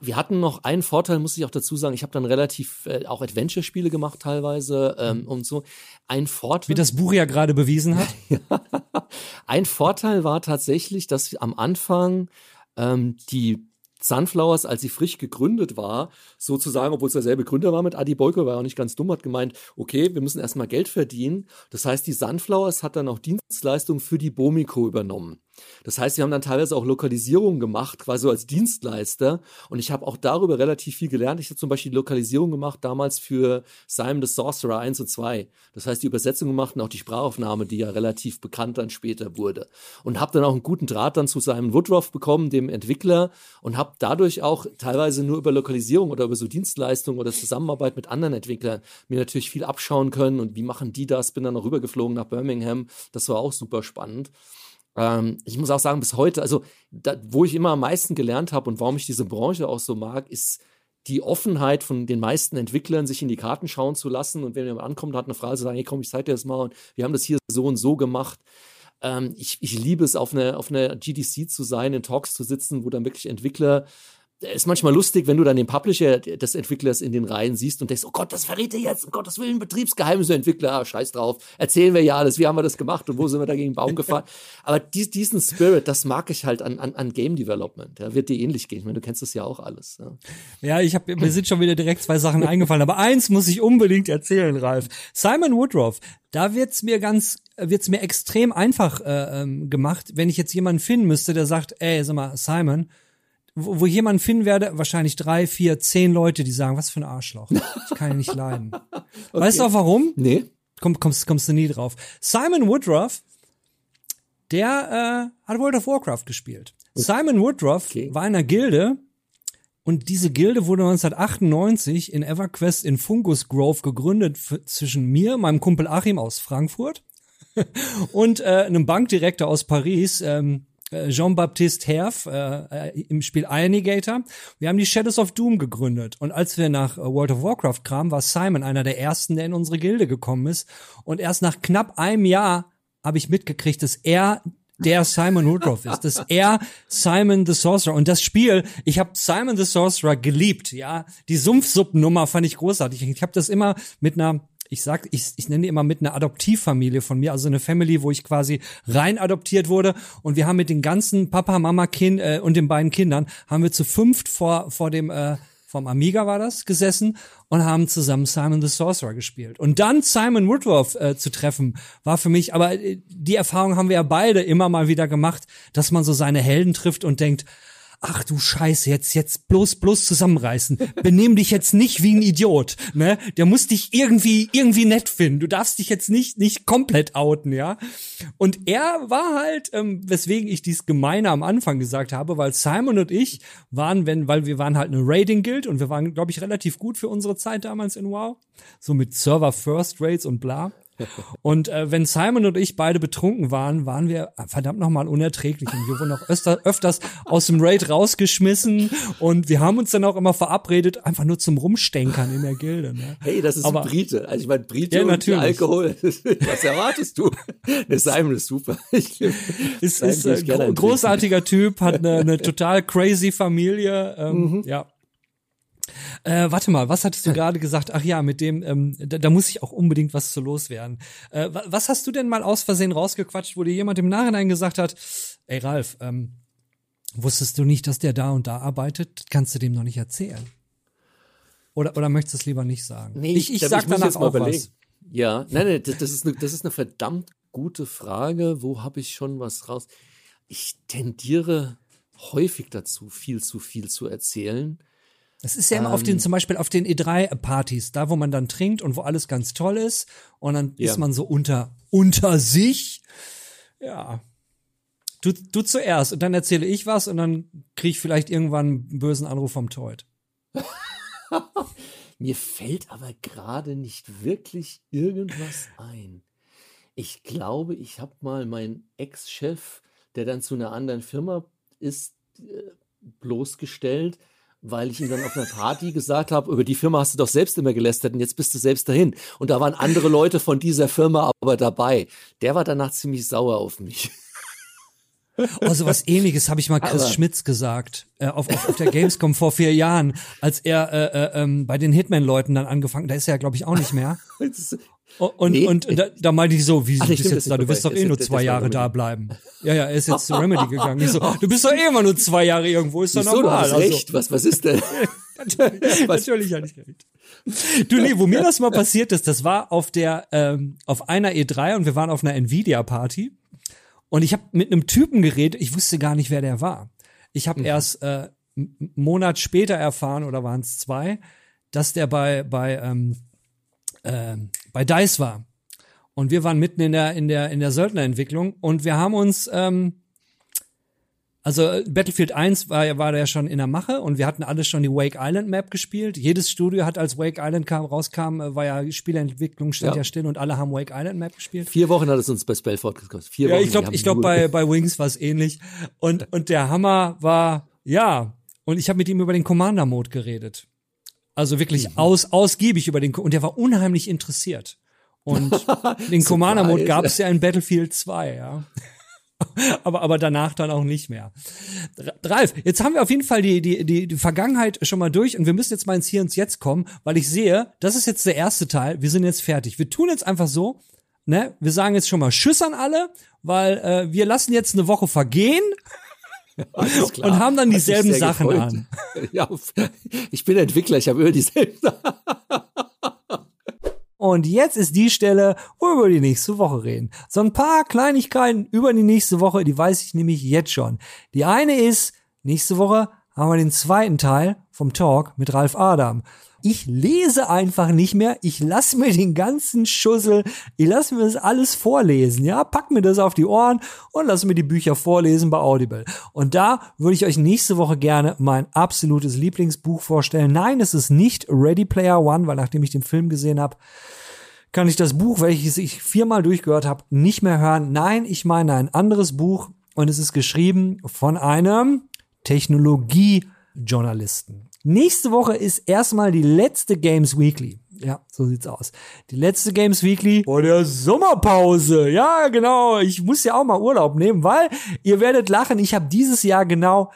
wir hatten noch einen Vorteil, muss ich auch dazu sagen. Ich habe dann relativ äh, auch Adventure-Spiele gemacht teilweise ähm, mhm. und so. Ein Vorteil. Wie das Buch ja gerade bewiesen hat. ein Vorteil war tatsächlich, dass am Anfang ähm, die Sunflowers, als sie frisch gegründet war, sozusagen, obwohl es derselbe Gründer war mit Adi Boyko, war auch nicht ganz dumm, hat gemeint, okay, wir müssen erstmal Geld verdienen. Das heißt, die Sunflowers hat dann auch Dienstleistungen für die Bomico übernommen. Das heißt, wir haben dann teilweise auch Lokalisierung gemacht, quasi als Dienstleister. Und ich habe auch darüber relativ viel gelernt. Ich habe zum Beispiel die Lokalisierung gemacht damals für Simon the Sorcerer 1 und 2. Das heißt, die Übersetzung gemacht und auch die Sprachaufnahme, die ja relativ bekannt dann später wurde. Und habe dann auch einen guten Draht dann zu Simon Woodruff bekommen, dem Entwickler, und habe dadurch auch teilweise nur über Lokalisierung oder über so Dienstleistungen oder Zusammenarbeit mit anderen Entwicklern mir natürlich viel abschauen können. Und wie machen die das? Bin dann noch rübergeflogen nach Birmingham. Das war auch super spannend. Ähm, ich muss auch sagen, bis heute, also da, wo ich immer am meisten gelernt habe und warum ich diese Branche auch so mag, ist die Offenheit von den meisten Entwicklern, sich in die Karten schauen zu lassen und wenn jemand ankommt, hat eine Frage zu sagen, hey komm, ich zeig dir das mal und wir haben das hier so und so gemacht. Ähm, ich, ich liebe es, auf einer auf eine GDC zu sein, in Talks zu sitzen, wo dann wirklich Entwickler ist manchmal lustig, wenn du dann den Publisher des Entwicklers in den Reihen siehst und denkst, oh Gott, das verrät er jetzt, um Gottes Willen, Betriebsgeheimnisse, Entwickler, ah, scheiß drauf, erzählen wir ja alles, wie haben wir das gemacht und wo sind wir da gegen den Baum gefahren. Aber dies, diesen Spirit, das mag ich halt an, an, an Game Development. Ja, wird dir ähnlich gehen. Ich meine, du kennst das ja auch alles. Ja, ja ich habe mir sind schon wieder direkt zwei Sachen eingefallen, aber eins muss ich unbedingt erzählen, Ralf. Simon Woodruff, da wird's mir ganz, wird's mir extrem einfach äh, ähm, gemacht, wenn ich jetzt jemanden finden müsste, der sagt, ey, sag mal, Simon, wo, wo jemand finden werde, wahrscheinlich drei, vier, zehn Leute, die sagen, was für ein Arschloch. Ich kann ihn nicht leiden. okay. Weißt du auch warum? Nee. Komm, kommst, kommst du nie drauf. Simon Woodruff, der äh, hat World of Warcraft gespielt. Simon Woodruff okay. war in einer Gilde und diese Gilde wurde 1998 in EverQuest in Fungus Grove gegründet zwischen mir, meinem Kumpel Achim aus Frankfurt und äh, einem Bankdirektor aus Paris, ähm, äh, Jean-Baptiste Herf äh, äh, im Spiel Ionigator. Wir haben die Shadows of Doom gegründet. Und als wir nach äh, World of Warcraft kamen, war Simon einer der ersten, der in unsere Gilde gekommen ist. Und erst nach knapp einem Jahr habe ich mitgekriegt, dass er der Simon Woodruff ist, dass er Simon the Sorcerer und das Spiel, ich habe Simon the Sorcerer geliebt, ja, die Sumpfsuppennummer fand ich großartig. Ich habe das immer mit einer ich sag, ich, ich nenne die immer mit einer Adoptivfamilie von mir, also eine Family, wo ich quasi rein adoptiert wurde und wir haben mit den ganzen Papa, Mama, Kind äh, und den beiden Kindern haben wir zu fünft vor vor dem äh, vom Amiga war das gesessen und haben zusammen Simon the Sorcerer gespielt. Und dann Simon Woodruff äh, zu treffen, war für mich, aber äh, die Erfahrung haben wir ja beide immer mal wieder gemacht, dass man so seine Helden trifft und denkt, ach du Scheiße, jetzt, jetzt bloß, bloß zusammenreißen. Benehm dich jetzt nicht wie ein Idiot, ne? Der muss dich irgendwie, irgendwie nett finden. Du darfst dich jetzt nicht, nicht komplett outen, ja? Und er war halt, ähm, weswegen ich dies gemeine am Anfang gesagt habe, weil Simon und ich waren, wenn, weil wir waren halt eine Raiding Guild und wir waren, glaube ich, relativ gut für unsere Zeit damals in WoW. So mit Server First Rates und bla. Und äh, wenn Simon und ich beide betrunken waren, waren wir verdammt nochmal unerträglich. Und wir wurden auch öfter, öfters aus dem Raid rausgeschmissen. Und wir haben uns dann auch immer verabredet, einfach nur zum Rumstenkern in der Gilde. Ne? Hey, das ist Aber, ein Brite. Also ich meine, Brite ja, und Alkohol. Was erwartest du? Der Simon ist super. Ich, ist, ist äh, gro großartiger Typ, hat eine, eine total crazy Familie. Ähm, mhm. Ja. Äh, warte mal, was hattest du gerade gesagt? Ach ja, mit dem, ähm, da, da muss ich auch unbedingt was zu loswerden. Äh, was hast du denn mal aus Versehen rausgequatscht, wo dir jemand im Nachhinein gesagt hat, ey Ralf, ähm, wusstest du nicht, dass der da und da arbeitet? Kannst du dem noch nicht erzählen? Oder, oder möchtest du es lieber nicht sagen? Nee, ich, ich, ich sag danach auch was. Ja, nein, nein, das, das, ist eine, das ist eine verdammt gute Frage. Wo habe ich schon was raus? Ich tendiere häufig dazu, viel zu viel zu erzählen. Es ist ja immer ähm, auf den, ähm. zum Beispiel auf den E3-Partys, da wo man dann trinkt und wo alles ganz toll ist und dann ja. ist man so unter, unter sich. Ja. Du, du zuerst und dann erzähle ich was und dann kriege ich vielleicht irgendwann einen bösen Anruf vom Toit. Mir fällt aber gerade nicht wirklich irgendwas ein. Ich glaube, ich habe mal meinen Ex-Chef, der dann zu einer anderen Firma ist, äh, bloßgestellt, weil ich ihm dann auf einer Party gesagt habe, über die Firma hast du doch selbst immer gelästert und jetzt bist du selbst dahin. Und da waren andere Leute von dieser Firma aber dabei. Der war danach ziemlich sauer auf mich. Oh, so was ähnliches habe ich mal Chris Aber. Schmitz gesagt, äh, auf, auf, auf der Gamescom vor vier Jahren, als er äh, äh, ähm, bei den Hitman-Leuten dann angefangen, da ist er ja, glaube ich, auch nicht mehr. Und, nee. und da, da meinte ich so, wie Ach, du bist jetzt da, du wirst doch eh nur zwei Jahre da bleiben. Ja, ja, er ist jetzt zu Remedy gegangen. Ich so, du bist doch eh immer nur zwei Jahre irgendwo, ist doch normal. Du hast also. recht, was, was ist denn? natürlich, natürlich hatte ich recht. Du, nee, wo mir das mal passiert ist, das war auf der, ähm, auf einer E3 und wir waren auf einer Nvidia-Party und ich habe mit einem Typen geredet, ich wusste gar nicht, wer der war. Ich habe mhm. erst äh, einen Monat später erfahren, oder waren es zwei, dass der bei, bei, ähm, äh, bei DICE war. Und wir waren mitten in der, in der, in der Söldnerentwicklung und wir haben uns ähm, also äh, Battlefield 1 war, war ja schon in der Mache und wir hatten alle schon die Wake Island Map gespielt. Jedes Studio hat, als Wake Island kam, rauskam, äh, war ja Spielentwicklung stand ja. ja still und alle haben Wake Island Map gespielt. Vier Wochen hat es uns bei Spellford gekostet. Vier ja, Wochen. ich glaube, ich glaube bei bei Wings war es ähnlich. Und und der Hammer war ja. Und ich habe mit ihm über den Commander Mode geredet. Also wirklich mhm. aus ausgiebig über den und der war unheimlich interessiert. Und den Commander Mode gab es ja in Battlefield 2, ja. aber, aber danach dann auch nicht mehr. Ralf, jetzt haben wir auf jeden Fall die, die, die, die Vergangenheit schon mal durch und wir müssen jetzt mal ins Hier und Jetzt kommen, weil ich sehe, das ist jetzt der erste Teil, wir sind jetzt fertig. Wir tun jetzt einfach so, ne, wir sagen jetzt schon mal Tschüss an alle, weil äh, wir lassen jetzt eine Woche vergehen. Und haben dann dieselben Sachen gefreut. an. Ja, ich bin Entwickler, ich habe immer dieselben Sachen. Und jetzt ist die Stelle, wo wir über die nächste Woche reden. So ein paar Kleinigkeiten über die nächste Woche, die weiß ich nämlich jetzt schon. Die eine ist, nächste Woche haben wir den zweiten Teil vom Talk mit Ralf Adam. Ich lese einfach nicht mehr. Ich lasse mir den ganzen Schussel, ich lasse mir das alles vorlesen, ja, pack mir das auf die Ohren und lasse mir die Bücher vorlesen bei Audible. Und da würde ich euch nächste Woche gerne mein absolutes Lieblingsbuch vorstellen. Nein, es ist nicht Ready Player One, weil nachdem ich den Film gesehen habe, kann ich das Buch, welches ich viermal durchgehört habe, nicht mehr hören. Nein, ich meine ein anderes Buch und es ist geschrieben von einem Technologiejournalisten. Nächste Woche ist erstmal die letzte Games Weekly. Ja, so sieht's aus. Die letzte Games Weekly vor der Sommerpause. Ja, genau. Ich muss ja auch mal Urlaub nehmen, weil ihr werdet lachen. Ich habe dieses Jahr genau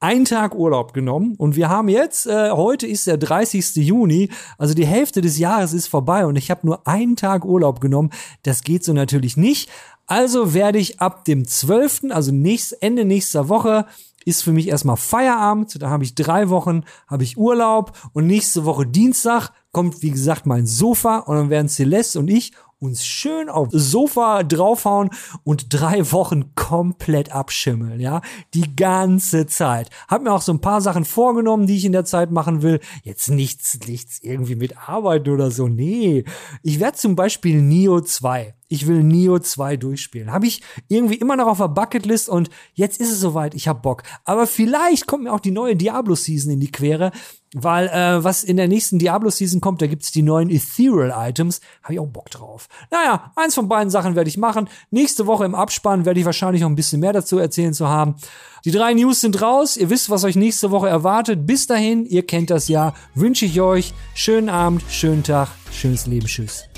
einen Tag Urlaub genommen und wir haben jetzt, äh, heute ist der 30. Juni, also die Hälfte des Jahres ist vorbei und ich habe nur einen Tag Urlaub genommen. Das geht so natürlich nicht. Also werde ich ab dem 12., also nächst, Ende nächster Woche, ist für mich erstmal Feierabend. Da habe ich drei Wochen, habe ich Urlaub und nächste Woche Dienstag kommt, wie gesagt, mein Sofa und dann werden Celeste und ich uns schön aufs Sofa draufhauen und drei Wochen komplett abschimmeln, ja. Die ganze Zeit. Hab mir auch so ein paar Sachen vorgenommen, die ich in der Zeit machen will. Jetzt nichts, nichts irgendwie mit Arbeit oder so. Nee. Ich werde zum Beispiel Nio 2 ich will Neo 2 durchspielen. Habe ich irgendwie immer noch auf der Bucketlist und jetzt ist es soweit, ich hab Bock. Aber vielleicht kommt mir auch die neue Diablo-Season in die Quere, weil äh, was in der nächsten Diablo-Season kommt, da gibt's die neuen Ethereal-Items. Habe ich auch Bock drauf. Naja, eins von beiden Sachen werde ich machen. Nächste Woche im Abspann werde ich wahrscheinlich noch ein bisschen mehr dazu erzählen zu haben. Die drei News sind raus. Ihr wisst, was euch nächste Woche erwartet. Bis dahin, ihr kennt das ja, wünsche ich euch schönen Abend, schönen Tag, schönes Leben. Tschüss.